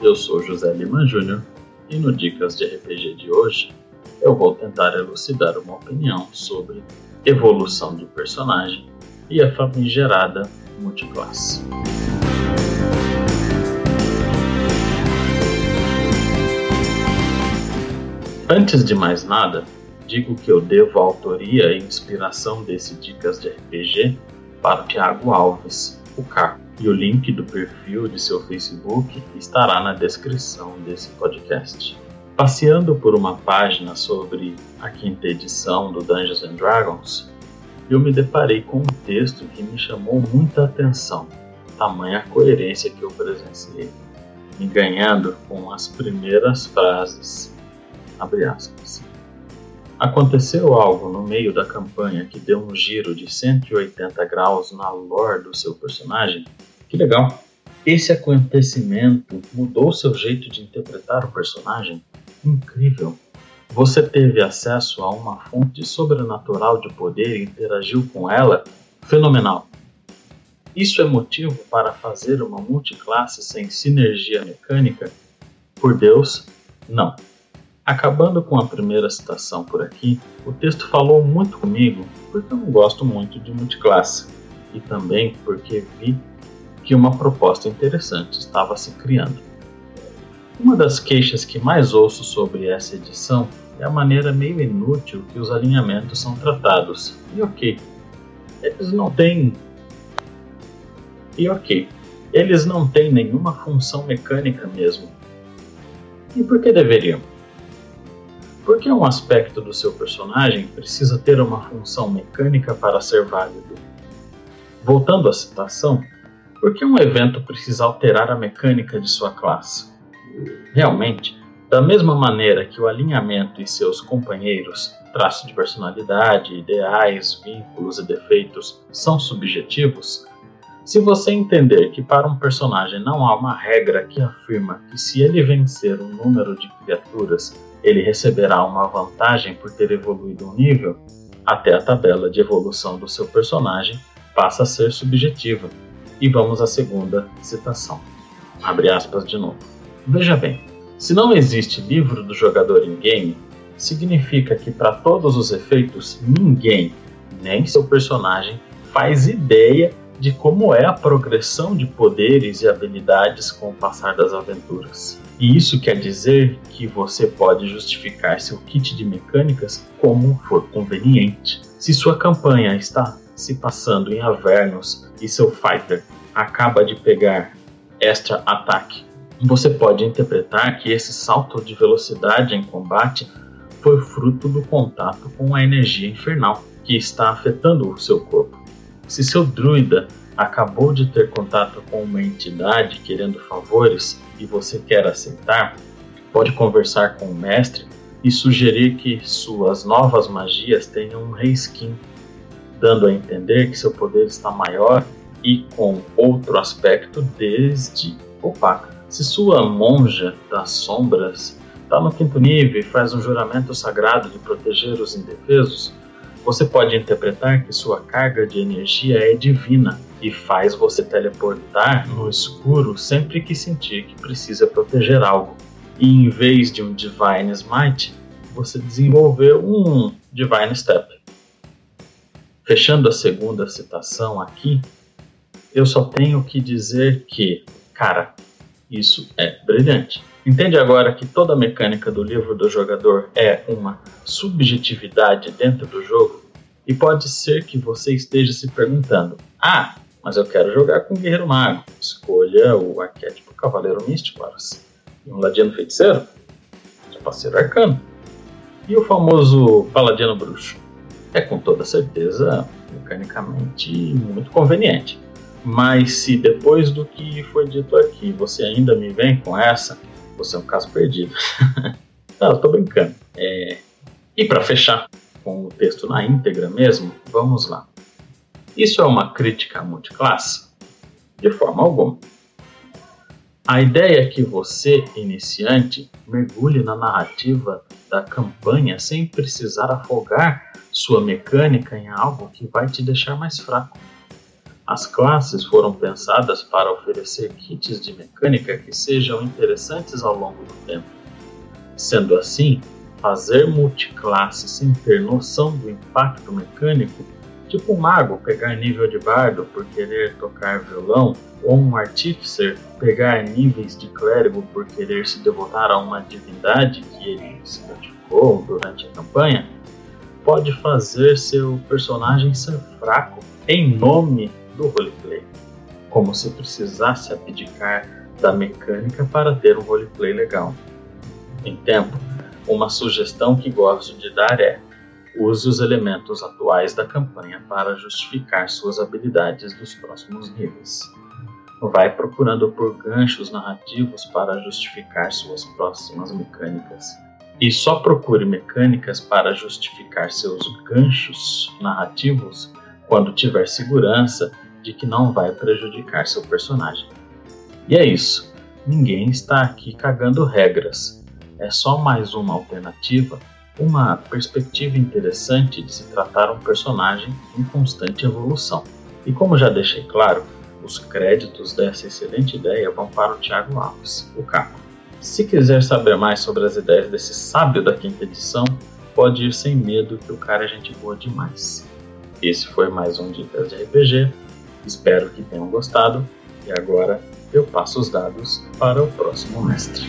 Eu sou José Lima Júnior e no Dicas de RPG de hoje eu vou tentar elucidar uma opinião sobre evolução de personagem e a famigerada multiclasse. Antes de mais nada, digo que eu devo a autoria e inspiração desse Dicas de RPG para Tiago Alves, o Caco, e o link do perfil de seu Facebook estará na descrição desse podcast. Passeando por uma página sobre a quinta edição do Dungeons and Dragons, eu me deparei com um texto que me chamou muita atenção, tamanha coerência que eu presenciei, me ganhando com as primeiras frases. Abre aspas. Aconteceu algo no meio da campanha que deu um giro de 180 graus na lore do seu personagem? Que legal! Esse acontecimento mudou seu jeito de interpretar o personagem? Incrível! Você teve acesso a uma fonte sobrenatural de poder e interagiu com ela? Fenomenal! Isso é motivo para fazer uma multiclasse sem sinergia mecânica? Por Deus, não! Acabando com a primeira citação por aqui, o texto falou muito comigo porque eu não gosto muito de multiclasse e também porque vi que uma proposta interessante estava se criando. Uma das queixas que mais ouço sobre essa edição é a maneira meio inútil que os alinhamentos são tratados. E ok, eles não têm. E ok, eles não têm nenhuma função mecânica mesmo. E por que deveriam? Porque um aspecto do seu personagem precisa ter uma função mecânica para ser válido. Voltando à citação, por que um evento precisa alterar a mecânica de sua classe? Realmente, da mesma maneira que o alinhamento e seus companheiros, traços de personalidade, ideais, vínculos e defeitos são subjetivos, se você entender que para um personagem não há uma regra que afirma que se ele vencer um número de criaturas ele receberá uma vantagem por ter evoluído um nível, até a tabela de evolução do seu personagem passa a ser subjetiva. E vamos à segunda citação. Abre aspas de novo. Veja bem, se não existe livro do jogador em game, significa que para todos os efeitos ninguém, nem seu personagem, faz ideia de como é a progressão de poderes e habilidades com o passar das aventuras. E isso quer dizer que você pode justificar seu kit de mecânicas como for conveniente. Se sua campanha está se passando em Avernus e seu fighter acaba de pegar extra ataque, você pode interpretar que esse salto de velocidade em combate foi fruto do contato com a energia infernal que está afetando o seu corpo. Se seu druida acabou de ter contato com uma entidade querendo favores e você quer aceitar, pode conversar com o mestre e sugerir que suas novas magias tenham um reskin, dando a entender que seu poder está maior e com outro aspecto desde opaca. Se sua monja das sombras está no quinto nível e faz um juramento sagrado de proteger os indefesos, você pode interpretar que sua carga de energia é divina e faz você teleportar no escuro sempre que sentir que precisa proteger algo. E em vez de um Divine Smite, você desenvolveu um Divine Step. Fechando a segunda citação aqui, eu só tenho que dizer que, cara, isso é brilhante. Entende agora que toda a mecânica do livro do jogador é uma subjetividade dentro do jogo? E pode ser que você esteja se perguntando: ah, mas eu quero jogar com Guerreiro Mago. Escolha o arquétipo Cavaleiro Místico, horas. E um Ladino Feiticeiro? Parceiro Arcano. E o famoso Paladino Bruxo? É com toda certeza mecanicamente muito conveniente. Mas se depois do que foi dito aqui você ainda me vem com essa, você é um caso perdido. Não, eu tô brincando. É... E para fechar com o texto na íntegra mesmo, vamos lá. Isso é uma crítica multiclasse? De forma alguma. A ideia é que você, iniciante, mergulhe na narrativa da campanha sem precisar afogar sua mecânica em algo que vai te deixar mais fraco. As classes foram pensadas para oferecer kits de mecânica que sejam interessantes ao longo do tempo. Sendo assim, fazer multiclasse sem ter noção do impacto mecânico, tipo um mago pegar nível de bardo por querer tocar violão, ou um artíficer pegar níveis de clérigo por querer se devotar a uma divindade que ele se praticou durante a campanha, pode fazer seu personagem ser fraco em nome do roleplay, como se precisasse abdicar da mecânica para ter um roleplay legal. Em tempo, uma sugestão que gosto de dar é: use os elementos atuais da campanha para justificar suas habilidades dos próximos níveis. Vai procurando por ganchos narrativos para justificar suas próximas mecânicas. E só procure mecânicas para justificar seus ganchos narrativos quando tiver segurança de que não vai prejudicar seu personagem. E é isso. Ninguém está aqui cagando regras. É só mais uma alternativa, uma perspectiva interessante de se tratar um personagem em constante evolução. E como já deixei claro, os créditos dessa excelente ideia vão para o Thiago Alves, o Caco. Se quiser saber mais sobre as ideias desse sábio da quinta edição, pode ir sem medo que o cara é gente boa demais. Esse foi mais um Dicas de RPG. Espero que tenham gostado e agora eu passo os dados para o próximo mestre.